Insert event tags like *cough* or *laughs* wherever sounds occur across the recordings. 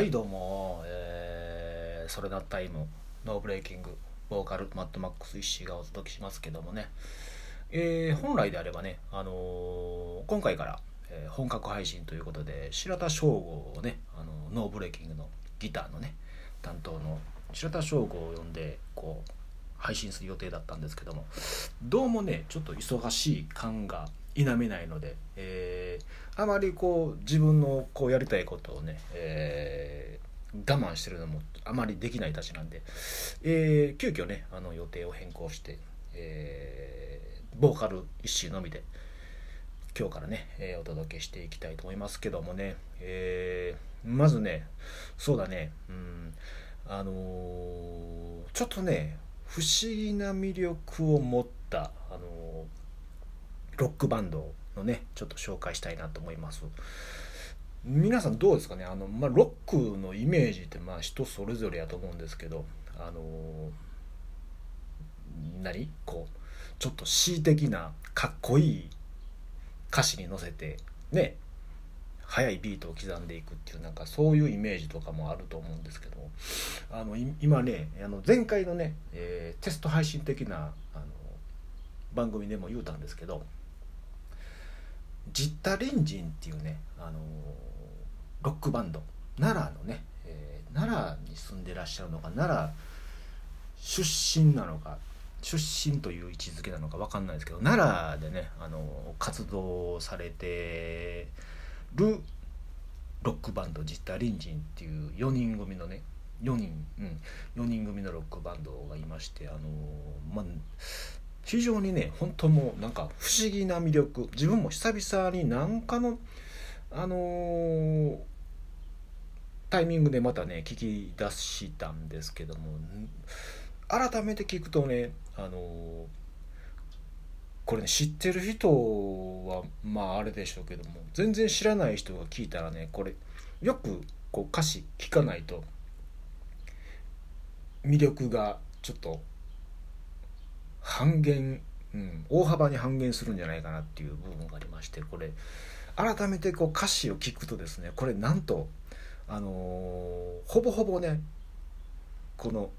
はいどうも、えー、それなタイムノーブレイキングボーカルマッドマックス石井がお届けしますけどもね、えー、本来であればね、あのー、今回から、えー、本格配信ということで白田翔吾をね、あのノーブレイキングのギターのね担当の白田翔吾を呼んでこう配信する予定だったんですけどもどうもねちょっと忙しい感が否めないので、えー、あまりこう自分のこうやりたいことをね、えー、我慢してるのもあまりできないたちなんで、えー、急遽ねあの予定を変更して、えー、ボーカル一周のみで今日からね、えー、お届けしていきたいと思いますけどもね、えー、まずねそうだねうんあのー、ちょっとね不思議な魅力を持った、あのロックバンドのねちょっと紹介したいなと思います。皆さんどうですかね？あの、まあ、ロックのイメージってまあ人それぞれやと思うんですけどあの何？こうちょっと恣意的なかっこいい歌詞に乗せてね速いビートを刻んでいくっていうなんかそういうイメージとかもあると思うんですけどあの今ねあの前回のね、えー、テスト配信的なあの番組でも言うたんですけどジッタリンジンっていうね、あのロックバンド奈良のね、えー、奈良に住んでらっしゃるのか奈良出身なのか出身という位置づけなのか分かんないですけど奈良でね、あの活動されてるロックバンドジッタリンジンっていう4人組のね4人、うん、4人組のロックバンドがいましてあのまあ非常にね本当もうなんか不思議な魅力。自分も久々に何かのあのー、タイミングでまたね聞き出したんですけども改めて聞くとねあのー、これね知ってる人はまああれでしょうけども全然知らない人が聞いたらねこれよくこう歌詞聞かないと魅力がちょっと半減、うん、大幅に半減するんじゃないかなっていう部分がありましてこれ改めてこう歌詞を聞くとですねこれなんとあのー、ほぼほぼねこの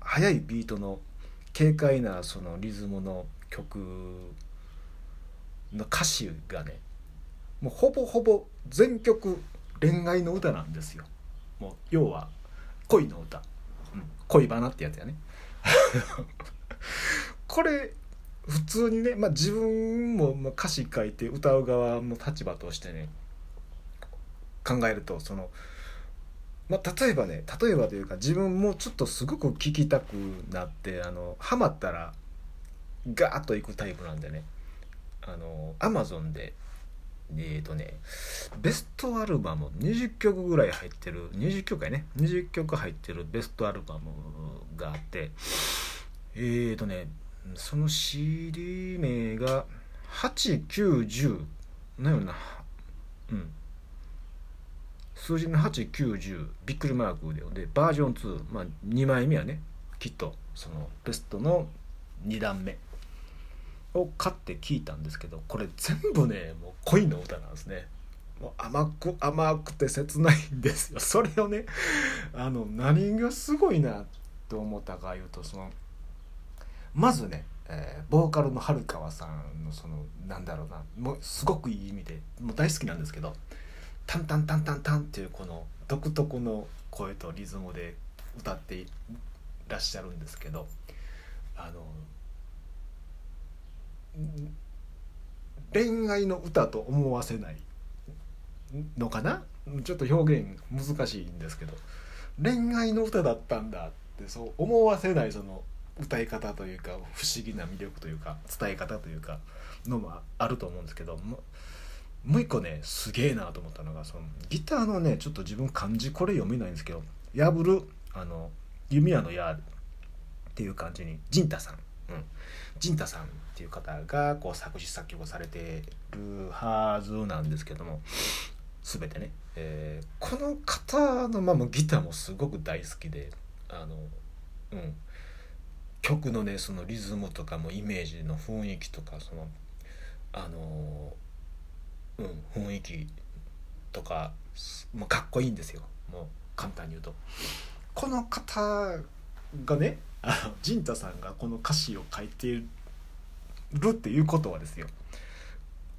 速いビートの軽快なそのリズムの曲の歌詞がねもうほぼほぼ全曲恋愛の歌なんですよ。もう要は恋の歌、うん、恋バナってやつやね。*laughs* これ普通にね、まあ、自分も歌詞書いて歌う側の立場としてね考えるとその、まあ、例えばね例えばというか自分もちょっとすごく聴きたくなってあのハマったらガーッといくタイプなんでね。あのアマゾンでえっ、ー、とねベストアルバム20曲ぐらい入ってる20曲やね。20曲入ってるベストアルバムがあってえっ、ー、とねその CD 名が8910なよなうん。数字の8910びっくりマークででバージョン2、まあ、2枚目はね。きっとそのベストの2段目を買って聞いたんですけどこれ全部ねもう恋の歌なんですね。もう甘く甘くて切ないんですよ。それをねあの何がすごいなと思ったかいうとそのまずね、えー、ボーカルの春川さんのそのなんだろうなもうすごくいい意味でもう大好きなんですけど「タンタンタンタンタン」っていうこの独特の声とリズムで歌っていらっしゃるんですけどあの恋愛の歌と思わせないのかな？ちょっと表現難しいんですけど恋愛の歌だったんだってそう思わせないその歌い方というか不思議な魅力というか伝え方というかのもあると思うんですけどももう一個ねすげえなと思ったのがそのギターのねちょっと自分漢字これ読めないんですけど「破る」あの弓矢の矢っていう感じに陣太さん、うん、陣太さんっていう方がこう作詞作曲をされてるはずなんですけども全てね、えー、この方のまあギターもすごく大好きであのうん。曲のねそのリズムとかもイメージの雰囲気とかそのあのうん雰囲気とかもうかっこいいんですよ。もう簡単に言うと。この方がねあの陣太さんがこの歌詞を書いているっていうことはですよ、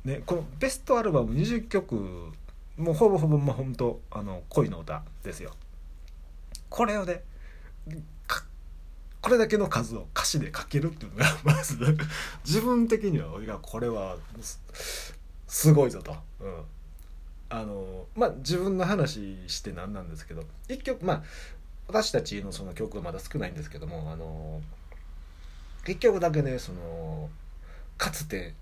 ね、このベストアルバム20曲もうほぼほぼまあ本当あの恋の歌ですよ。これをねこれだけの数を歌詞で書けるっていうのがまず *laughs* 自分的には俺がこれはすごいぞと。うんあのまあ自分の話して何なんですけど一曲まあ私たちのその曲はまだ少ないんですけどもあの一曲だけねそのかつて、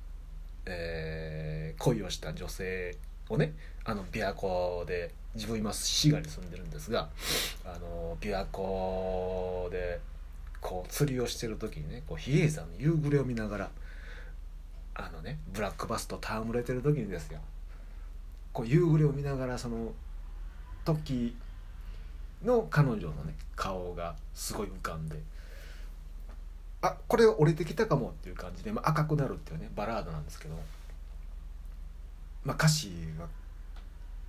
えー、恋をした女性をねあの琵琶湖で自分今滋賀に住んでるんですがあの琵琶湖でこう釣りをしてる時にねこう比叡山の夕暮れを見ながらあのねブラックバスと戯れてる時にですよ。こう夕暮れを見ながらその時の彼女のね顔がすごい浮かんであこれ降りてきたかもっていう感じで、まあ、赤くなるっていうねバラードなんですけど、まあ、歌詞が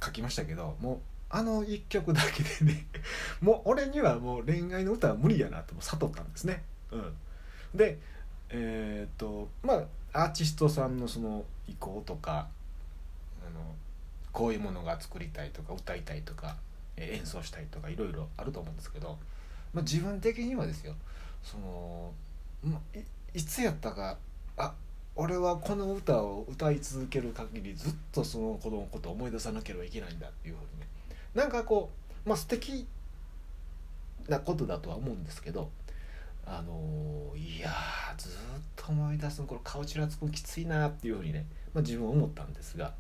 書きましたけどもうあの一曲だけでね *laughs* もう俺にはもう恋愛の歌は無理やなってもう悟ったんですね。うん、でえー、っとまあアーティストさんのその意向とかあのこういうものが作りたいとか歌いたいとかえ演奏したいとかいろいろあると思うんですけど、まあ、自分的にはですよその、まあ、いつやったかあ俺はこの歌を歌い続ける限りずっとその子供のことを思い出さなければいけないんだっていうふうにねなんかこうまあ素敵なことだとは思うんですけどあのいやずっと思い出すのこれ顔ちらつくのきついなっていうふうにね、まあ、自分は思ったんですが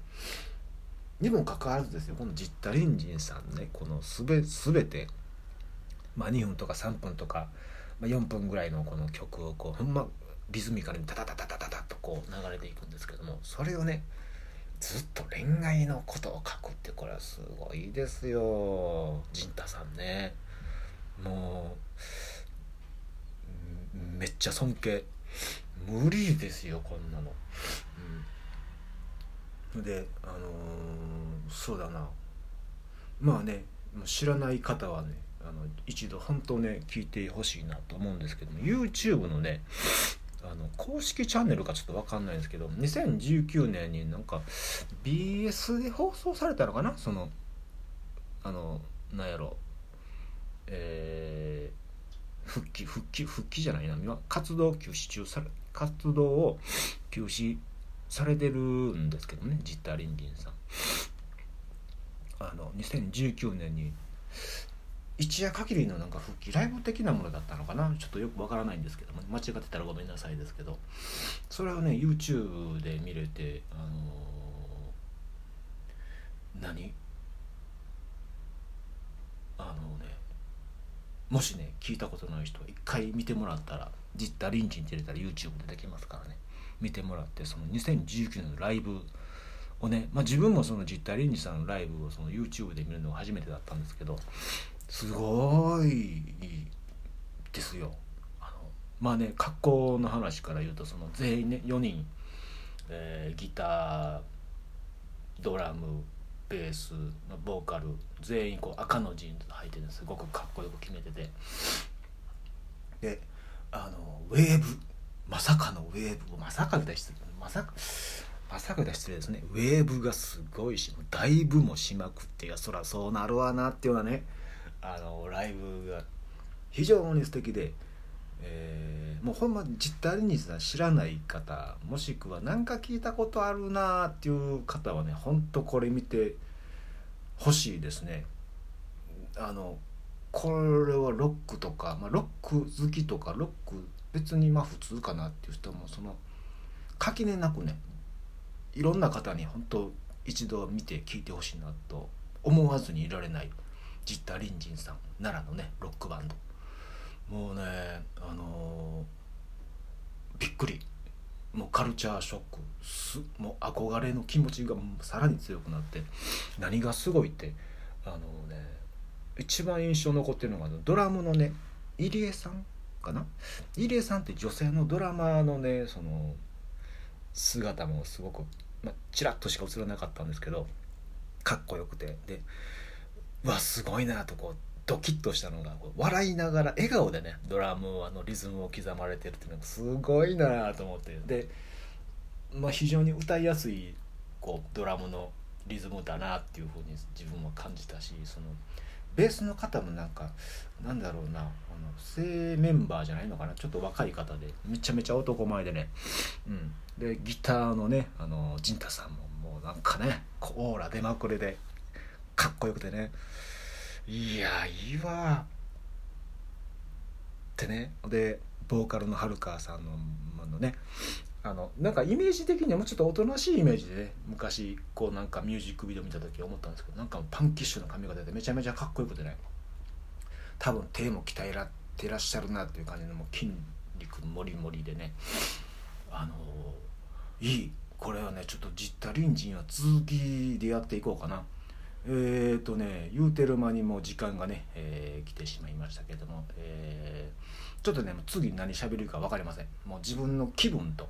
にもかかわらずですよこのジッタリンジンさんねこのすべ全て、まあ、2分とか3分とか、まあ、4分ぐらいのこの曲をこうほんまリズミカルにタタタタタタタとこう流れていくんですけどもそれをねずっと恋愛のことを書くってこれはすごいですよ。陣太さんね。もうめっちゃ尊敬。無理ですよこんなの。うん。であのー、そうだな。まあね知らない方はねあの一度本当ね聞いてほしいなと思うんですけども YouTube のねあの公式チャンネルかちょっと分かんないんですけど2019年になんか BS で放送されたのかな？そのあのなんやろ。えー、復帰復帰復帰じゃないな。今活動休止中され活動を休止されてるんですけどねジッターリンリンさん。あの2019年に一夜限りのなんか復帰ライブ的なものだったのかな？ちょっとよくわからないんですけども間違ってたらごめんなさいですけど。それをね YouTube で見れてあのー、何？あのねもしね聞いたことない人一回見てもらったら「ジッタリンチン」って入れたら YouTube でできますからね。見てもらってその2019年のライブをね、まあ、自分もその実体リンジさんのライブをその YouTube で見るのが初めてだったんですけどすごいですよ。あのまあね格好の話から言うとその全員ね4人、えー、ギタードラムベースのボーカル全員こう赤のジーンズ履いてるす。ごくかっこよく決めてて。であのウェーブまさかのウェーブまさかで失礼まさかまさかで失礼ですね。ウェーブがすごいしだいぶもしまくっていやそらそうなるわなっていうようなね。あのライブが非常に素敵で、えー、もうほんま実体に知らない方もしくは何か聞いたことあるなっていう方はねほんとこれ見てほしいですね。あのこれはロックとか、まあ、ロック好きとかロック別にまあ普通かなっていう人もその垣根なくねいろんな方に本当一度見て聞いてほしいなと思わずにいられない。ジッタ・リンジンさん奈良のねロックバンド。もうねあのー、びっくり。もうカルチャーショック。すもう憧れの気持ちがさらに強くなって。何がすごいってあのね一番印象残ってるのがドラムのね入江さんかな？入江さんって女性のドラマのねその姿もすごく、まあ、チラッとしか映らなかったんですけどかっこよくて。でうわすごいなとこうドキッとしたのが笑いながら笑顔でねドラムあのリズムを刻まれてるっていうのがすごいなと思って。で、まあ、非常に歌いやすいこうドラムのリズムだなっていうふうに自分は感じたしそのベースの方もなんかなんだろうなあの正メンバーじゃないのかな？ちょっと若い方でめちゃめちゃ男前でね、うん、でギターのねあの陣太さんももうなんかねオーラ出まくりでかっこよくてね。いやいいわってね。でボーカルのはるかさんののね。あのなんかイメージ的にはもうちょっとおとなしいイメージでね昔こうなんかミュージックビデオ見た時思ったんですけどなんかパンキッシュな髪型でめちゃめちゃかっこよくてね。多分手も鍛えらってらっしゃるなっていう感じのもう筋肉もりもりでね。あのー、いい。これはねちょっとジッタリンジンは続きでやっていこうかな。えーとね言うてる間にもう時間がね、えー、来てしまいましたけども、えー、ちょっとね次何喋るか分かりません。もう自分の気分と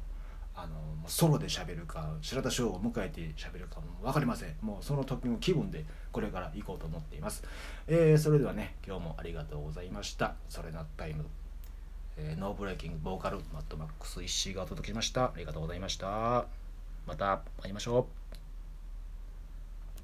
あのソロで喋るか白田翔を迎えて喋るかも分かりません。もうその時の気分でこれから行こうと思っています、えー、それではね今日もありがとうございました。それなタイム、えー、ノーブレーキングボーカルマッドマックス石井がお届けしました。ありがとうございました。また会いましょう。